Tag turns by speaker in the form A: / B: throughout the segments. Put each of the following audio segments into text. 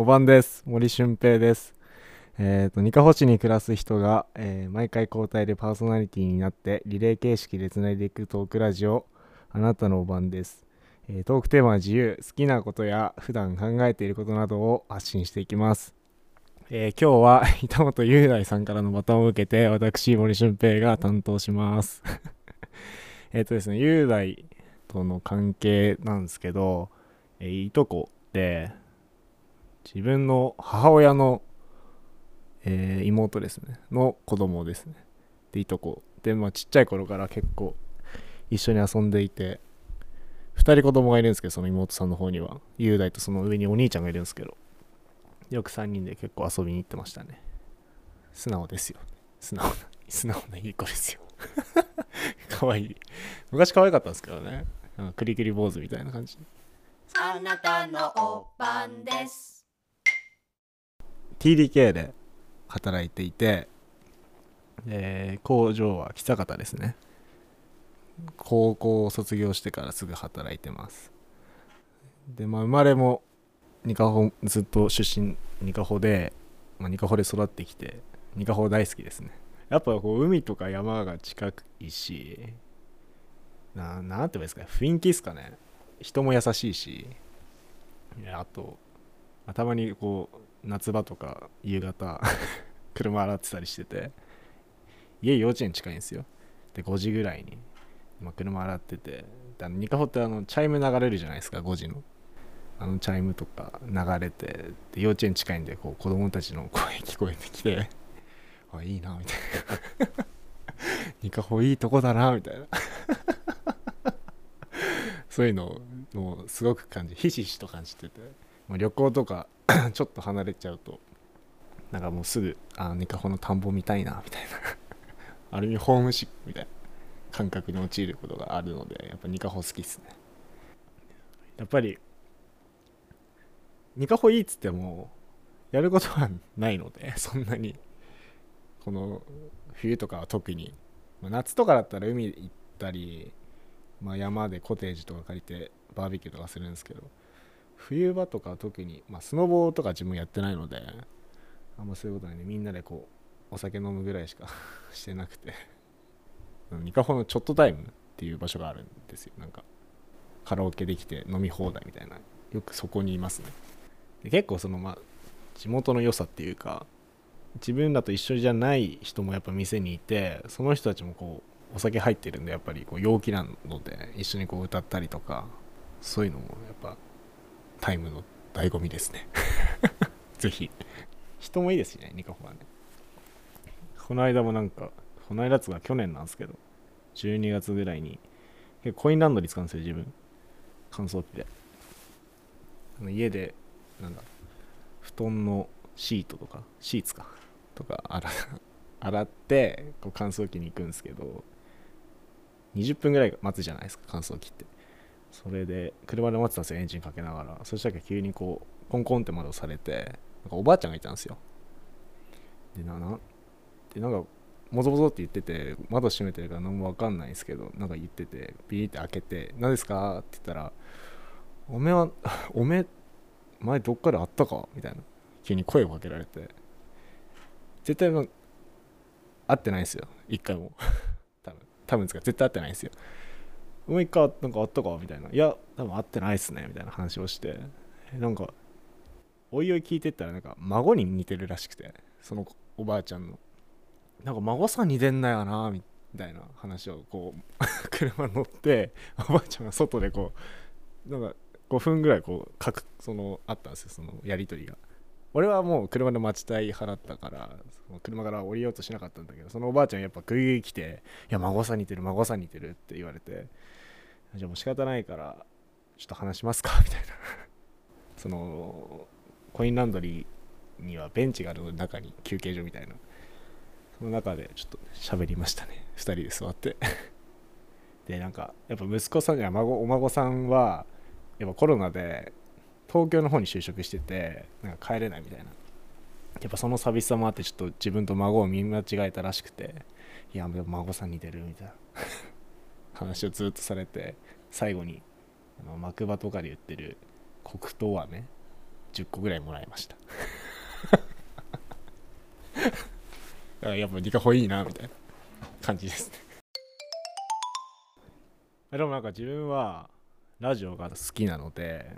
A: おばんです。森俊平です。えっ、と、ニカホ市に暮らす人が、えー毎回交代でパーソナリティになって、リレー形式でつないでいくトークラジオ、あなたのおばんです。えートークテーマは自由、好きなことや普段考えていることなどを発信していきます。えー今日は 板本雄大さんからのバトンを受けて、私、森俊平が担当します。えっとですね、雄大との関係なんですけど、えーいとこで、自分の母親の、えー妹ですね。の子供ですね。でいとこ。でまあちっちゃい頃から結構一緒に遊んでいて2人子供がいるんですけどその妹さんの方には雄大とその上にお兄ちゃんがいるんですけどよく3人で結構遊びに行ってましたね。素直ですよ。素直な素直ないい子ですよ。かわい。昔可愛かったんですけどね。なんクリクリ坊主みたいな感じ。
B: あなたのおばんです。
A: TDK で働いていて、えー工場は北方ですね。高校を卒業してからすぐ働いてます。でまあ生まれもニカホずっと出身ニカホで、まあ、ニカホで育ってきてニカホ大好きですね。やっぱこう海とか山が近いしななんて言うんですか雰囲気ですかね。人も優しいしあとまたまにこう夏場とか夕方 車洗ってたりしてて家幼稚園近いんですよ。で5時ぐらいに、まあ、車洗っててであのニカホってあのチャイム流れるじゃないですか5時の。あのチャイムとか流れてで幼稚園近いんでこう子供たちの声 聞こえてきてあいいなみたいな。ニカホいいとこだなみたいな。そういうのをもうすごく感じひしひしと感じてて、まあ、旅行とか ちょっと離れちゃうとなんかもうすぐあニカホの田んぼ見たいなみたいな。ある意味ホームシックみたいな感覚に陥ることがあるのでやっぱニカホ好きっすね。やっぱりニカホいいっつってもやることはないので そんなにこの冬とかは特に、ま夏とかだったら海行ったり、まあ、山でコテージとか借りてバーベキューとかするんですけど冬場とか特に、まあ、スノボーとか自分やってないのであんまそういうことないんでみんなでこうお酒飲むぐらいしか してなくてうんニカホのちょっとタイムっていう場所があるんですよ。なんかカラオケできて飲み放題みたいなよくそこにいますね。で結構そのまあ地元の良さっていうか自分らと一緒じゃない人もやっぱ店にいてその人たちもこうお酒入ってるんでやっぱりこう陽気なので一緒にこう歌ったりとかそういうのもやっぱタイムの醍醐味ですね。ぜひ。人もいいですしねニカホはね。この間もなんかこの間っつうか去年なんですけど12月ぐらいに結構コインランドリー使うんですよ自分。乾燥機で。あの家でなんだ布団のシートとかシーツかとか洗 洗ってこう乾燥機に行くんですけど20分ぐらい待つじゃないですか乾燥機って。それで車で待ってたんですよエンジンかけながら。そしたら急にこうコンコンって窓されてなんかおばあちゃんがいたんですよ。でななでなんかもぞもぞって言ってて窓閉めてるから何も分かんないんですけどなんか言っててビーって開けて「何ですか?」って言ったら「おめは おめ前どっかで会ったか?」みたいな。急に声をかけられて。絶対会ってないんですよ。一回も。多分。多分ですか？絶対会ってないんですよ。もう一回なんか会ったかみたいな。いや多分会ってないっすね。みたいな話をして。えなんかおいおい聞いてったらなんか孫に似てるらしくて。そのおばあちゃんの。なんか孫さん似てんなよなみたいな話をこう 車乗っておばあちゃんが外でこうなんか5分ぐらいこうかくそのあったんですよそのやり取りが。俺はもう車で待ちたい払ったからその車から降りようとしなかったんだけどそのおばあちゃんやっぱグイグイ来て「いや孫さん似てる孫さん似てる」って言われて。じゃあもう仕方ないからちょっと話しますか みたいな。そのコインランドリーにはベンチがあるの中に休憩所みたいな。その中でちょっと喋りましたね。2人で座って。でなんかやっぱ息子さんや孫お孫さんはやっぱコロナで東京の方に就職しててなんか帰れないみたいな。やっぱその寂しさもあってちょっと自分と孫を見間違えたらしくていやでも孫さん似てるみたいな。話をずっとされて最後にあの幕場とかで言ってる黒糖飴10個ぐらいもらいました。やっぱニカホいいなみたいな感じですね。でもなんか自分はラジオが好きなので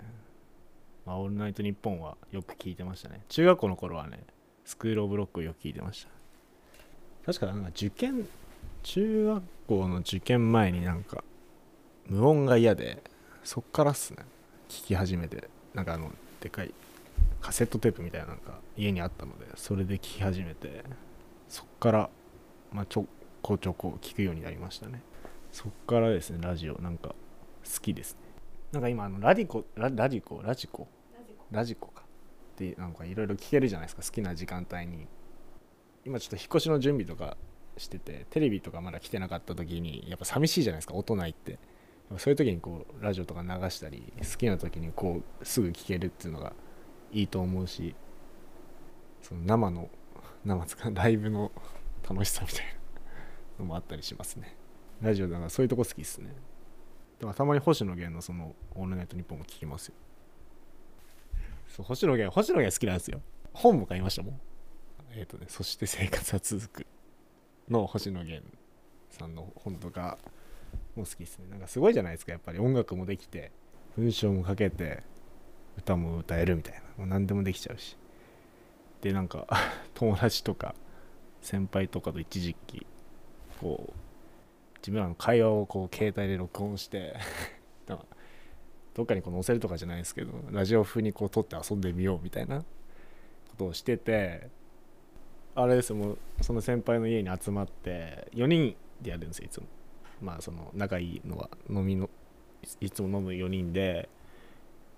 A: 「まあ、オールナイトニッポン」はよく聞いてましたね。中学校の頃はねスクール・オブ・ロックをよく聞いてました。確かなんか受験中学校の受験前になんか無音が嫌でそっからっすね。聞き始めて。なんかあのでかいカセットテープみたいななんか家にあったのでそれで聞き始めてそっからまあちょこちょこ聞くようになりましたね。そっからですねラジオ。なんか好きですね。なんか今あのラディコララディコ？ラジコ。ラジコか。ってなんかいろいろ聞けるじゃないですか。好きな時間帯に。今ちょっと引っ越しの準備とかしててテレビとかまだ来てなかった時にやっぱ寂しいじゃないですか音ないって。そういう時にこうラジオとか流したり好きな時にこうすぐ聞けるっていうのがいいと思うしその生の生つか ライブの楽しさみたいなのもあったりしますね。ラジオだからそういうとこ好きっすね。だからたまに星野源のその「オールナイトニッポン」も聞きますよ。そう星野源星野源好きなんですよ。本も買いましたもん。えっ、ー、とねそして生活は続く。の星野源さんの本とかも好きですね。なんかすごいじゃないですか。やっぱり音楽もできて文章も書けて歌も歌えるみたいな。もう何でもできちゃうし。でなんか 友達とか先輩とかと一時期こう自分らの会話をこう携帯で録音して どっかにこう載せるとかじゃないですけどラジオ風にこう撮って遊んでみようみたいなことをしててあれですもうその先輩の家に集まって4人でやるんですよいつも。まあその仲いいのは飲みのいつも飲む4人で、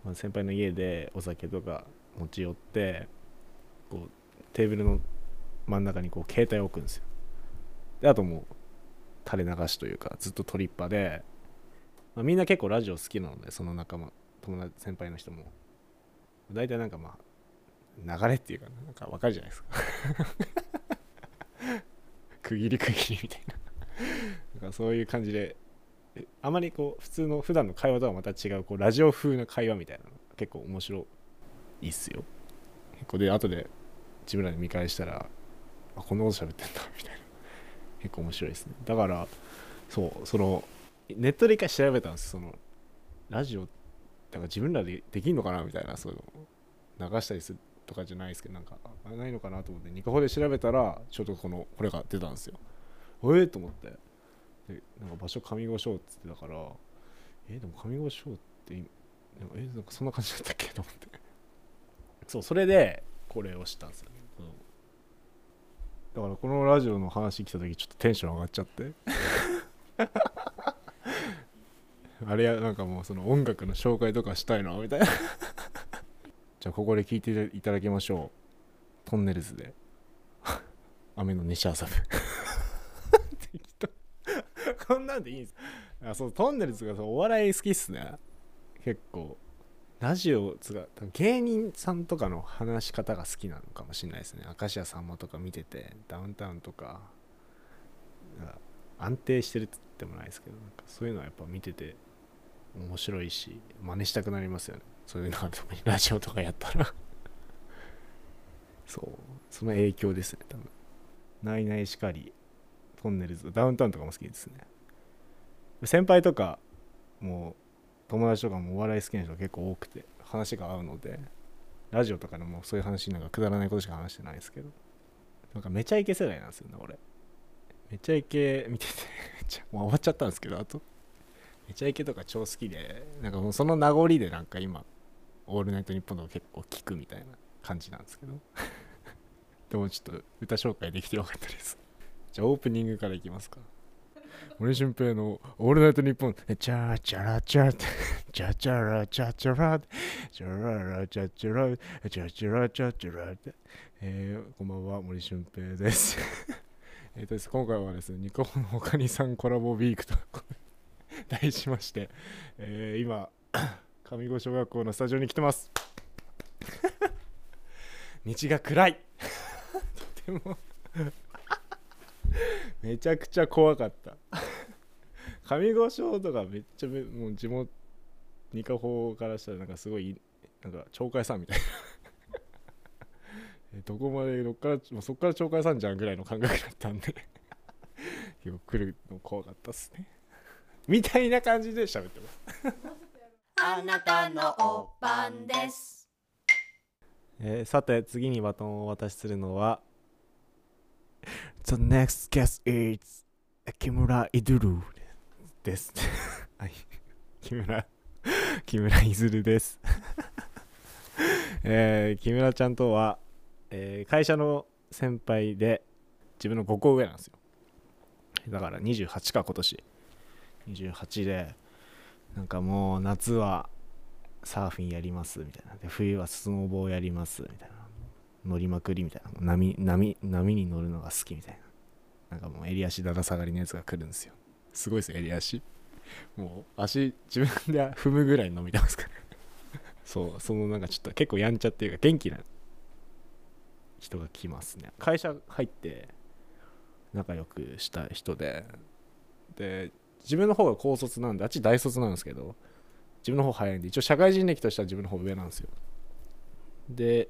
A: まあ、先輩の家でお酒とか持ち寄ってこうテーブルの真ん中にこう携帯を置くんですよ。であともう垂れ流しというかずっとトリッパで、まあ、みんな結構ラジオ好きなのでその仲間友達先輩の人も。大体なんかまあ流れっていうかなんか分かるじゃないですか。区切り区切りみたいな。なんかそういう感じであまりこう普通の普段の会話とはまた違うこうラジオ風な会話みたいなの結構面白いっすよ。結構で後で自分らで見返したらあこんなこと喋ってんだみたいな。結構面白いですね。だからそうそのネットで一回調べたんですそのラジオだから自分らでできんのかなみたいなそういうの流したりするとかじゃないですけどなんかないのかなと思ってニカホで調べたらちょうどこのこれが出たんですよ。ええー、と思って。でなんか場所上五章っつってたからえー、でも上五章ってえー、なんかそんな感じだったっけと思って。そうそれでこれを知ったんですよね、だからこのラジオの話来た時ちょっとテンション上がっちゃって。あれやなんかもうその音楽の紹介とかしたいなみたいなじゃあここで聞いていただきましょう。トンネルズで。雨の西麻布こんなんでいいんです。あそうトンネルズがお笑い好きっすね。結構。ラジオつが芸人さんとかの話し方が好きなのかもしれないですね。明石家さんまとか見ててダウンタウンとか安定してるって言ってもないですけどなんかそういうのはやっぱ見てて面白いし真似したくなりますよね。そういうのは特にラジオとかやったら。そう。その影響ですね多分。ないないしかりトンネルズダウンタウンとかも好きですね。先輩とかもう友達とかもお笑い好きな人が結構多くて話が合うのでラジオとかでもそういう話なんかくだらないことしか話してないですけど。なんかめちゃイケ世代なんですよね俺。めちゃイケ見ててもう終わっちゃったんですけどあと。めちゃイケとか超好きでなんかもうその名残でなんか今「オールナイトニッポン」とか結構聞くみたいな感じなんですけど。でもちょっと歌紹介できてよかったです。じゃあオープニングからいきますか。森俊平のオールナイトニッポン、チャーチャラチャ チャチャラチャチャラチャララチャチャラチャチャラチャチャラえー、こんばんは、森俊平です。えっとです、今回はですね、ニコの他にさんコラボウィークと題しまして、えー、今、上郷小学校のスタジオに来てます。道が暗い。とても。めちゃくちゃ怖かった。上五章とかめっちゃもう地元二カ法からしたらなんかすごいなんか鳥海さんみたいな。えどこまでどっからもうそっから懲戒さんじゃんぐらいの感覚だったんで。結構来るの怖かったっすね。みたいな感じで喋ってます。
B: あなたのおばんです。
A: えーさて次にバトンをお渡しするのは The next guest is 木村いずるです。はい。木村木村いずるです。えー木村ちゃんとは、えー会社の先輩で自分の5個上なんですよ。だから28か今年。28でなんかもう夏はサーフィンやりますみたいな。で冬はスノボーやりますみたいな。乗りまくりみたいな。波波波に乗るのが好きみたいな。なんかもう襟足だだ下がりのやつが来るんですよ。すごいですよ襟足。もう足自分で踏むぐらい伸びてますから。そうそのなんかちょっと結構やんちゃっていうか元気な人が来ますね。会社入って仲良くした人で。で自分の方が高卒なんであっち大卒なんですけど自分の方早いんで一応社会人歴としては自分の方上なんですよ。で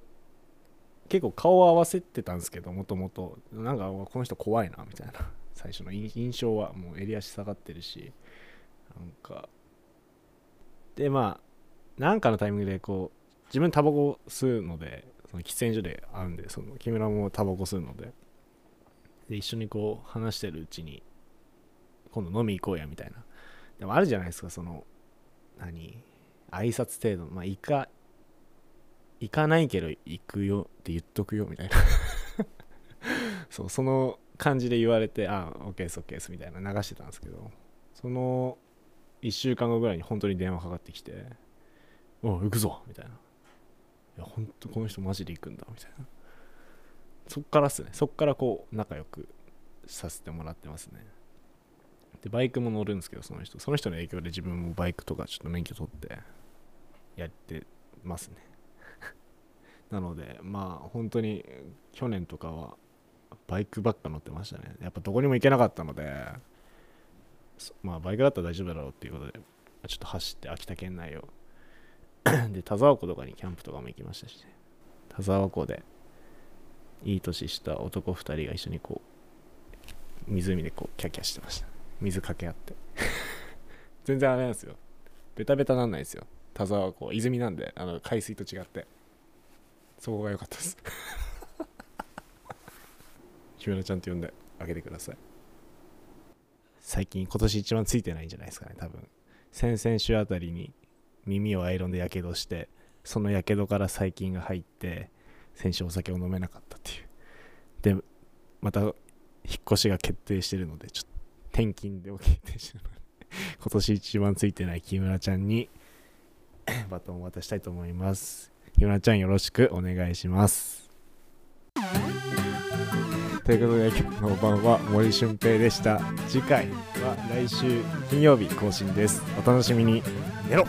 A: 結構顔を合わせてたんですけどもともと。なんかこの人怖いなみたいな。最初の印象はもう襟足下がってるしなんか。でまあなんかのタイミングでこう自分タバコ吸うのでその喫煙所で会うんでその木村もタバコ吸うので。で一緒にこう話してるうちに今度飲み行こうやみたいな。でもあるじゃないですかその何挨拶程度まあ行か行かないけど行くよって言っとくよみたいな。そうその感じで言われてあ OK です OK ですみたいな流してたんですけど。その1週間後ぐらいに本当に電話かかってきて「おう行くぞ」みたいな「いや本当この人マジで行くんだ」みたいな。そっからっすね。そっからこう仲良くさせてもらってますね。でバイクも乗るんですけどその人。その人の影響で自分もバイクとかちょっと免許取ってやってますね。なのでまあ本当に去年とかはバイクばっか乗ってましたね。やっぱどこにも行けなかったのでまあバイクだったら大丈夫だろうっていうことでちょっと走って秋田県内を。で田沢湖とかにキャンプとかも行きましたしね。田沢湖でいい年した男2人が一緒にこう湖でこうキャキャしてました。水かけ合って。全然あれなんですよ。ベタベタなんないですよ。田沢湖泉なんであの海水と違って。そこが良かったです。木村ちゃんと呼んであげてください。最近今年一番ついてないんじゃないですかね多分。先々週あたりに耳をアイロンでやけどしてそのやけどから細菌が入って先週お酒を飲めなかったっていう。でまた引っ越しが決定してるのでちょっと転勤で起きてしてるので今年一番ついてない木村ちゃんに バトンを渡したいと思います。木村ちゃんよろしくお願いします。ということで今日の晩は森俊平でした。次回は来週金曜日更新です。お楽しみに。寝ろ。